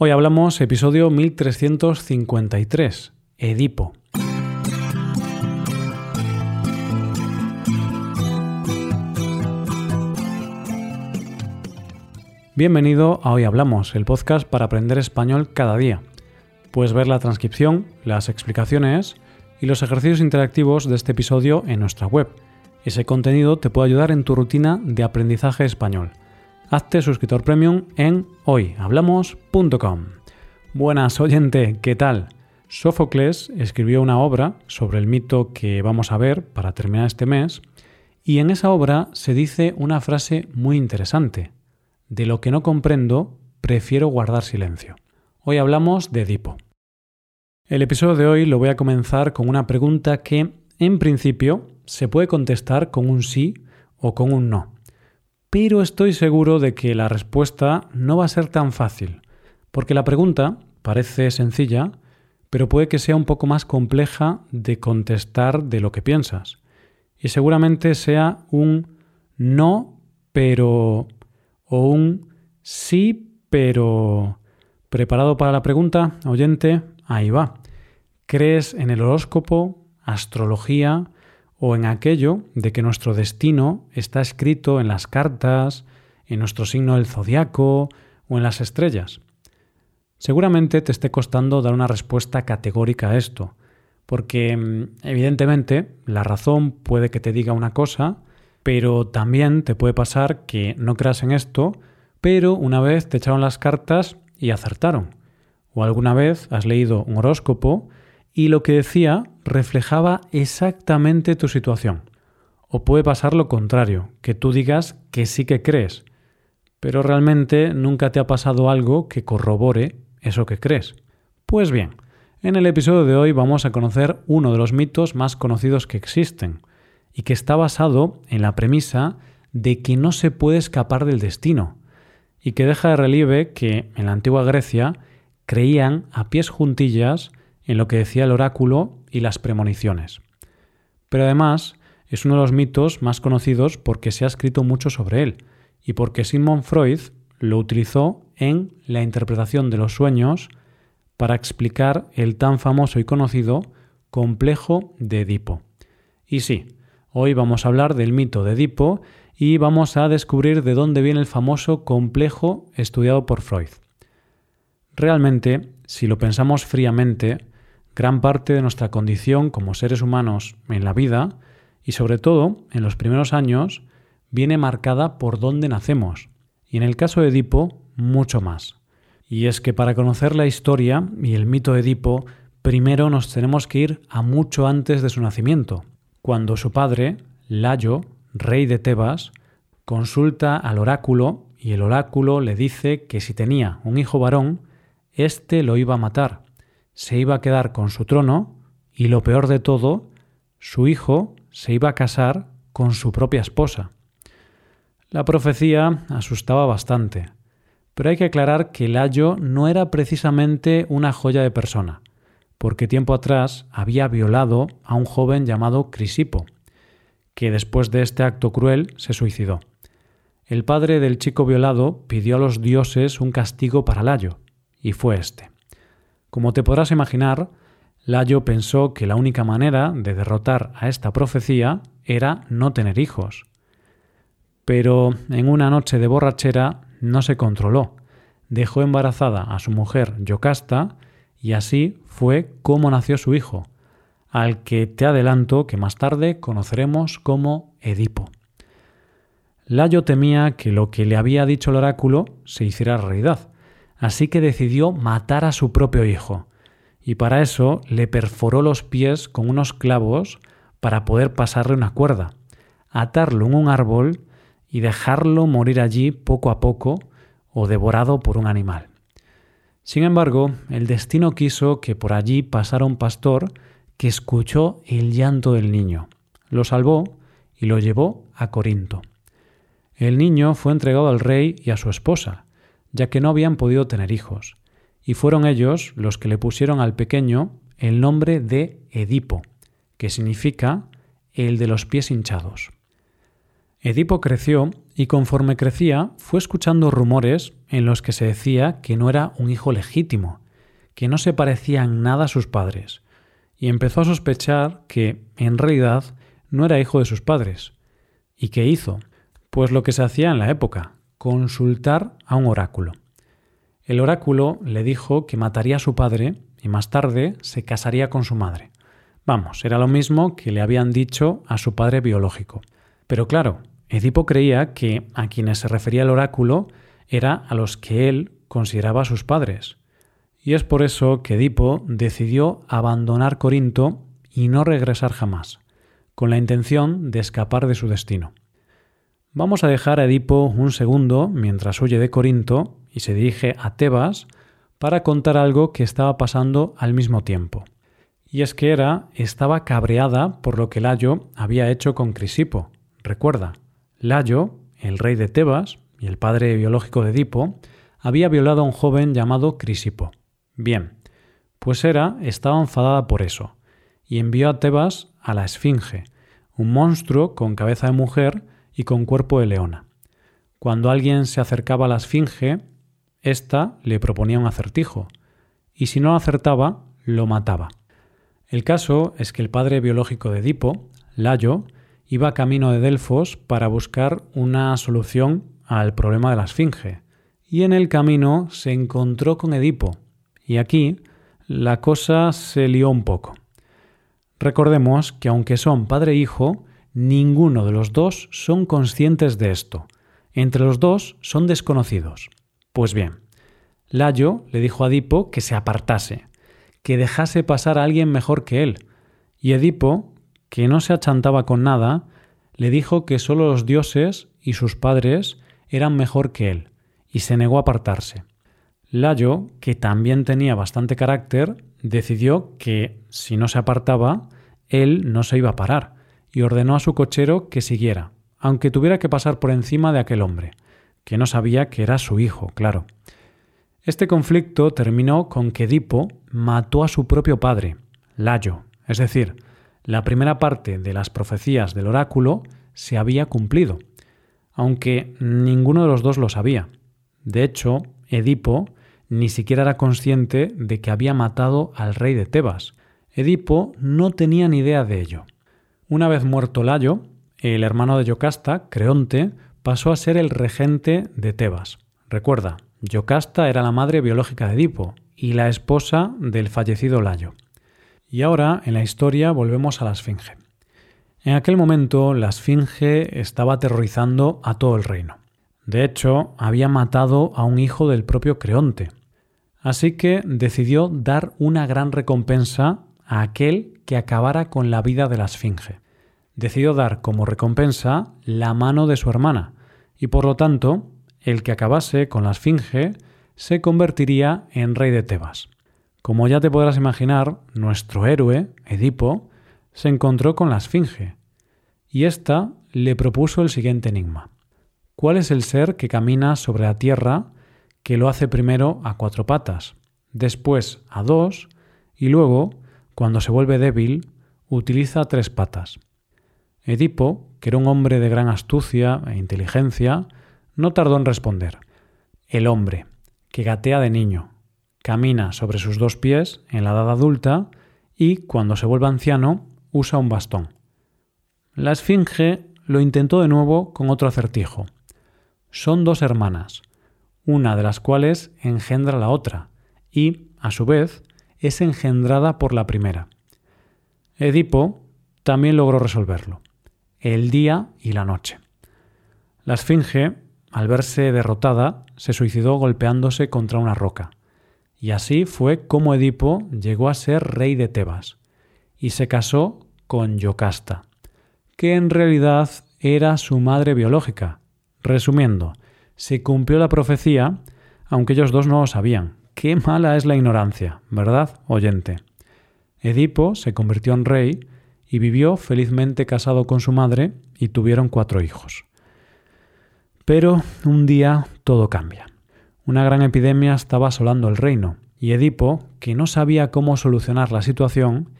Hoy hablamos episodio 1353, Edipo. Bienvenido a Hoy Hablamos, el podcast para aprender español cada día. Puedes ver la transcripción, las explicaciones y los ejercicios interactivos de este episodio en nuestra web. Ese contenido te puede ayudar en tu rutina de aprendizaje español. Hazte suscriptor premium en hoyhablamos.com. Buenas oyente, ¿qué tal? Sófocles escribió una obra sobre el mito que vamos a ver para terminar este mes y en esa obra se dice una frase muy interesante. De lo que no comprendo, prefiero guardar silencio. Hoy hablamos de Edipo. El episodio de hoy lo voy a comenzar con una pregunta que, en principio, se puede contestar con un sí o con un no pero estoy seguro de que la respuesta no va a ser tan fácil, porque la pregunta parece sencilla, pero puede que sea un poco más compleja de contestar de lo que piensas. Y seguramente sea un no, pero o un sí, pero... ¿Preparado para la pregunta, oyente? Ahí va. ¿Crees en el horóscopo, astrología, o en aquello de que nuestro destino está escrito en las cartas, en nuestro signo del zodiaco o en las estrellas. Seguramente te esté costando dar una respuesta categórica a esto, porque mm, evidentemente la razón puede que te diga una cosa, pero también te puede pasar que no creas en esto, pero una vez te echaron las cartas y acertaron. O alguna vez has leído un horóscopo y lo que decía reflejaba exactamente tu situación. O puede pasar lo contrario, que tú digas que sí que crees, pero realmente nunca te ha pasado algo que corrobore eso que crees. Pues bien, en el episodio de hoy vamos a conocer uno de los mitos más conocidos que existen, y que está basado en la premisa de que no se puede escapar del destino, y que deja de relieve que en la antigua Grecia creían a pies juntillas en lo que decía el oráculo y las premoniciones. Pero además es uno de los mitos más conocidos porque se ha escrito mucho sobre él y porque Sigmund Freud lo utilizó en la interpretación de los sueños para explicar el tan famoso y conocido complejo de Edipo. Y sí, hoy vamos a hablar del mito de Edipo y vamos a descubrir de dónde viene el famoso complejo estudiado por Freud. Realmente, si lo pensamos fríamente, gran parte de nuestra condición como seres humanos en la vida y sobre todo en los primeros años viene marcada por dónde nacemos y en el caso de Edipo mucho más. Y es que para conocer la historia y el mito de Edipo primero nos tenemos que ir a mucho antes de su nacimiento, cuando su padre, Layo, rey de Tebas, consulta al oráculo y el oráculo le dice que si tenía un hijo varón, éste lo iba a matar se iba a quedar con su trono y lo peor de todo, su hijo se iba a casar con su propia esposa. La profecía asustaba bastante, pero hay que aclarar que Layo no era precisamente una joya de persona, porque tiempo atrás había violado a un joven llamado Crisipo, que después de este acto cruel se suicidó. El padre del chico violado pidió a los dioses un castigo para Layo, y fue este. Como te podrás imaginar, Layo pensó que la única manera de derrotar a esta profecía era no tener hijos. Pero en una noche de borrachera no se controló, dejó embarazada a su mujer Yocasta y así fue como nació su hijo, al que te adelanto que más tarde conoceremos como Edipo. Layo temía que lo que le había dicho el oráculo se hiciera realidad, así que decidió matar a su propio hijo, y para eso le perforó los pies con unos clavos para poder pasarle una cuerda, atarlo en un árbol y dejarlo morir allí poco a poco o devorado por un animal. Sin embargo, el destino quiso que por allí pasara un pastor que escuchó el llanto del niño, lo salvó y lo llevó a Corinto. El niño fue entregado al rey y a su esposa, ya que no habían podido tener hijos, y fueron ellos los que le pusieron al pequeño el nombre de Edipo, que significa el de los pies hinchados. Edipo creció y conforme crecía fue escuchando rumores en los que se decía que no era un hijo legítimo, que no se parecía en nada a sus padres, y empezó a sospechar que, en realidad, no era hijo de sus padres. ¿Y qué hizo? Pues lo que se hacía en la época, consultar a un oráculo. El oráculo le dijo que mataría a su padre y más tarde se casaría con su madre. Vamos, era lo mismo que le habían dicho a su padre biológico. Pero claro, Edipo creía que a quienes se refería el oráculo era a los que él consideraba sus padres. Y es por eso que Edipo decidió abandonar Corinto y no regresar jamás, con la intención de escapar de su destino. Vamos a dejar a Edipo un segundo mientras huye de Corinto y se dirige a Tebas para contar algo que estaba pasando al mismo tiempo. Y es que Hera estaba cabreada por lo que Layo había hecho con Crisipo. Recuerda, Layo, el rey de Tebas y el padre biológico de Edipo, había violado a un joven llamado Crisipo. Bien, pues Hera estaba enfadada por eso, y envió a Tebas a la Esfinge, un monstruo con cabeza de mujer y con cuerpo de leona. Cuando alguien se acercaba a la Esfinge, ésta le proponía un acertijo, y si no lo acertaba, lo mataba. El caso es que el padre biológico de Edipo, Layo, iba camino de Delfos para buscar una solución al problema de la Esfinge, y en el camino se encontró con Edipo, y aquí la cosa se lió un poco. Recordemos que aunque son padre e hijo, ninguno de los dos son conscientes de esto. Entre los dos son desconocidos. Pues bien, Layo le dijo a Edipo que se apartase, que dejase pasar a alguien mejor que él, y Edipo que no se achantaba con nada, le dijo que sólo los dioses y sus padres eran mejor que él, y se negó a apartarse. Layo, que también tenía bastante carácter, decidió que, si no se apartaba, él no se iba a parar, y ordenó a su cochero que siguiera, aunque tuviera que pasar por encima de aquel hombre, que no sabía que era su hijo, claro. Este conflicto terminó con que Edipo mató a su propio padre, Layo, es decir, la primera parte de las profecías del oráculo se había cumplido, aunque ninguno de los dos lo sabía. De hecho, Edipo ni siquiera era consciente de que había matado al rey de Tebas. Edipo no tenía ni idea de ello. Una vez muerto Layo, el hermano de Yocasta, Creonte, pasó a ser el regente de Tebas. Recuerda, Yocasta era la madre biológica de Edipo y la esposa del fallecido Layo. Y ahora, en la historia, volvemos a la Esfinge. En aquel momento, la Esfinge estaba aterrorizando a todo el reino. De hecho, había matado a un hijo del propio Creonte. Así que decidió dar una gran recompensa a aquel que acabara con la vida de la Esfinge. Decidió dar como recompensa la mano de su hermana, y por lo tanto, el que acabase con la Esfinge se convertiría en rey de Tebas. Como ya te podrás imaginar, nuestro héroe, Edipo, se encontró con la Esfinge, y ésta le propuso el siguiente enigma. ¿Cuál es el ser que camina sobre la tierra que lo hace primero a cuatro patas, después a dos, y luego, cuando se vuelve débil, utiliza tres patas? Edipo, que era un hombre de gran astucia e inteligencia, no tardó en responder. El hombre, que gatea de niño, camina sobre sus dos pies en la edad adulta y, cuando se vuelve anciano, usa un bastón. La Esfinge lo intentó de nuevo con otro acertijo. Son dos hermanas, una de las cuales engendra la otra y, a su vez, es engendrada por la primera. Edipo también logró resolverlo, el día y la noche. La Esfinge, al verse derrotada, se suicidó golpeándose contra una roca. Y así fue como Edipo llegó a ser rey de Tebas y se casó con Yocasta, que en realidad era su madre biológica. Resumiendo, se cumplió la profecía, aunque ellos dos no lo sabían. Qué mala es la ignorancia, ¿verdad, oyente? Edipo se convirtió en rey y vivió felizmente casado con su madre y tuvieron cuatro hijos. Pero un día todo cambia. Una gran epidemia estaba asolando el reino, y Edipo, que no sabía cómo solucionar la situación,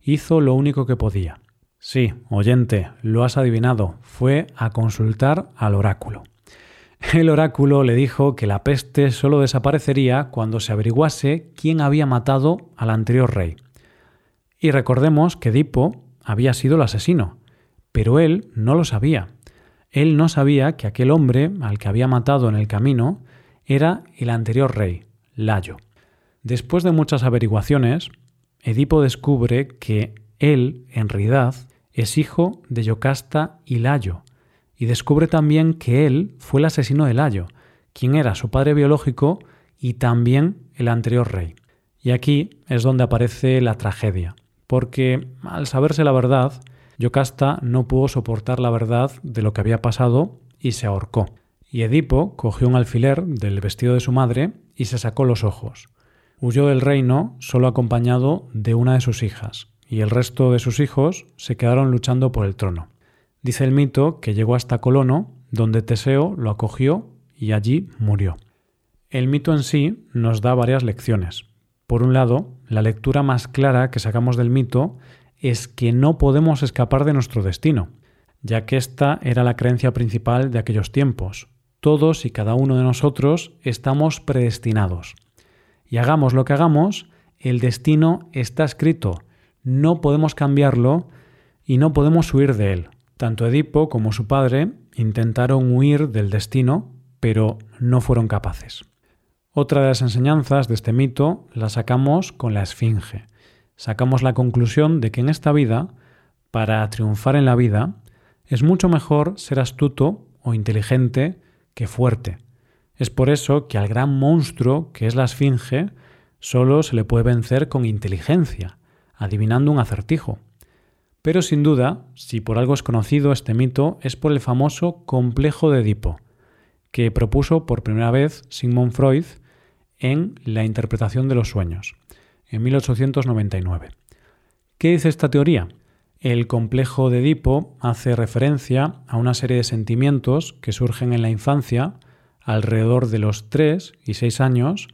hizo lo único que podía. Sí, oyente, lo has adivinado, fue a consultar al oráculo. El oráculo le dijo que la peste solo desaparecería cuando se averiguase quién había matado al anterior rey. Y recordemos que Edipo había sido el asesino, pero él no lo sabía. Él no sabía que aquel hombre al que había matado en el camino era el anterior rey, Layo. Después de muchas averiguaciones, Edipo descubre que él, en realidad, es hijo de Yocasta y Layo, y descubre también que él fue el asesino de Layo, quien era su padre biológico y también el anterior rey. Y aquí es donde aparece la tragedia, porque al saberse la verdad, Yocasta no pudo soportar la verdad de lo que había pasado y se ahorcó. Y Edipo cogió un alfiler del vestido de su madre y se sacó los ojos. Huyó del reino solo acompañado de una de sus hijas, y el resto de sus hijos se quedaron luchando por el trono. Dice el mito que llegó hasta Colono, donde Teseo lo acogió y allí murió. El mito en sí nos da varias lecciones. Por un lado, la lectura más clara que sacamos del mito es que no podemos escapar de nuestro destino, ya que esta era la creencia principal de aquellos tiempos. Todos y cada uno de nosotros estamos predestinados. Y hagamos lo que hagamos, el destino está escrito, no podemos cambiarlo y no podemos huir de él. Tanto Edipo como su padre intentaron huir del destino, pero no fueron capaces. Otra de las enseñanzas de este mito la sacamos con la Esfinge sacamos la conclusión de que en esta vida, para triunfar en la vida, es mucho mejor ser astuto o inteligente que fuerte. Es por eso que al gran monstruo que es la esfinge solo se le puede vencer con inteligencia, adivinando un acertijo. Pero sin duda, si por algo es conocido este mito, es por el famoso complejo de Edipo, que propuso por primera vez Sigmund Freud en La interpretación de los sueños en 1899. ¿Qué dice esta teoría? El complejo de Edipo hace referencia a una serie de sentimientos que surgen en la infancia alrededor de los 3 y 6 años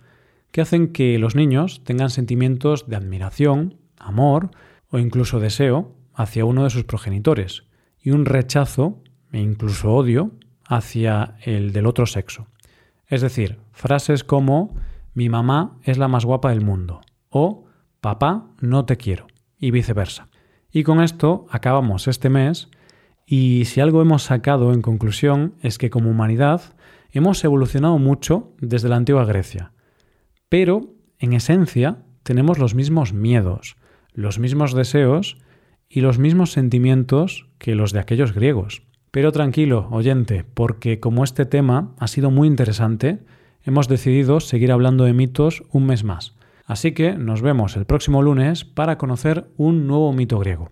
que hacen que los niños tengan sentimientos de admiración, amor o incluso deseo hacia uno de sus progenitores y un rechazo e incluso odio hacia el del otro sexo. Es decir, frases como mi mamá es la más guapa del mundo o papá, no te quiero, y viceversa. Y con esto acabamos este mes y si algo hemos sacado en conclusión es que como humanidad hemos evolucionado mucho desde la antigua Grecia, pero en esencia tenemos los mismos miedos, los mismos deseos y los mismos sentimientos que los de aquellos griegos. Pero tranquilo, oyente, porque como este tema ha sido muy interesante, hemos decidido seguir hablando de mitos un mes más. Así que nos vemos el próximo lunes para conocer un nuevo mito griego.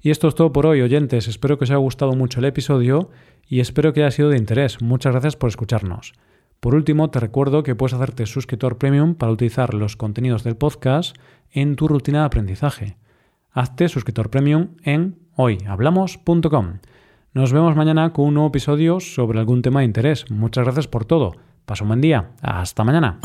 Y esto es todo por hoy, oyentes. Espero que os haya gustado mucho el episodio y espero que haya sido de interés. Muchas gracias por escucharnos. Por último, te recuerdo que puedes hacerte suscriptor premium para utilizar los contenidos del podcast en tu rutina de aprendizaje. Hazte suscriptor premium en hoyhablamos.com. Nos vemos mañana con un nuevo episodio sobre algún tema de interés. Muchas gracias por todo. Pasa un buen día. Hasta mañana.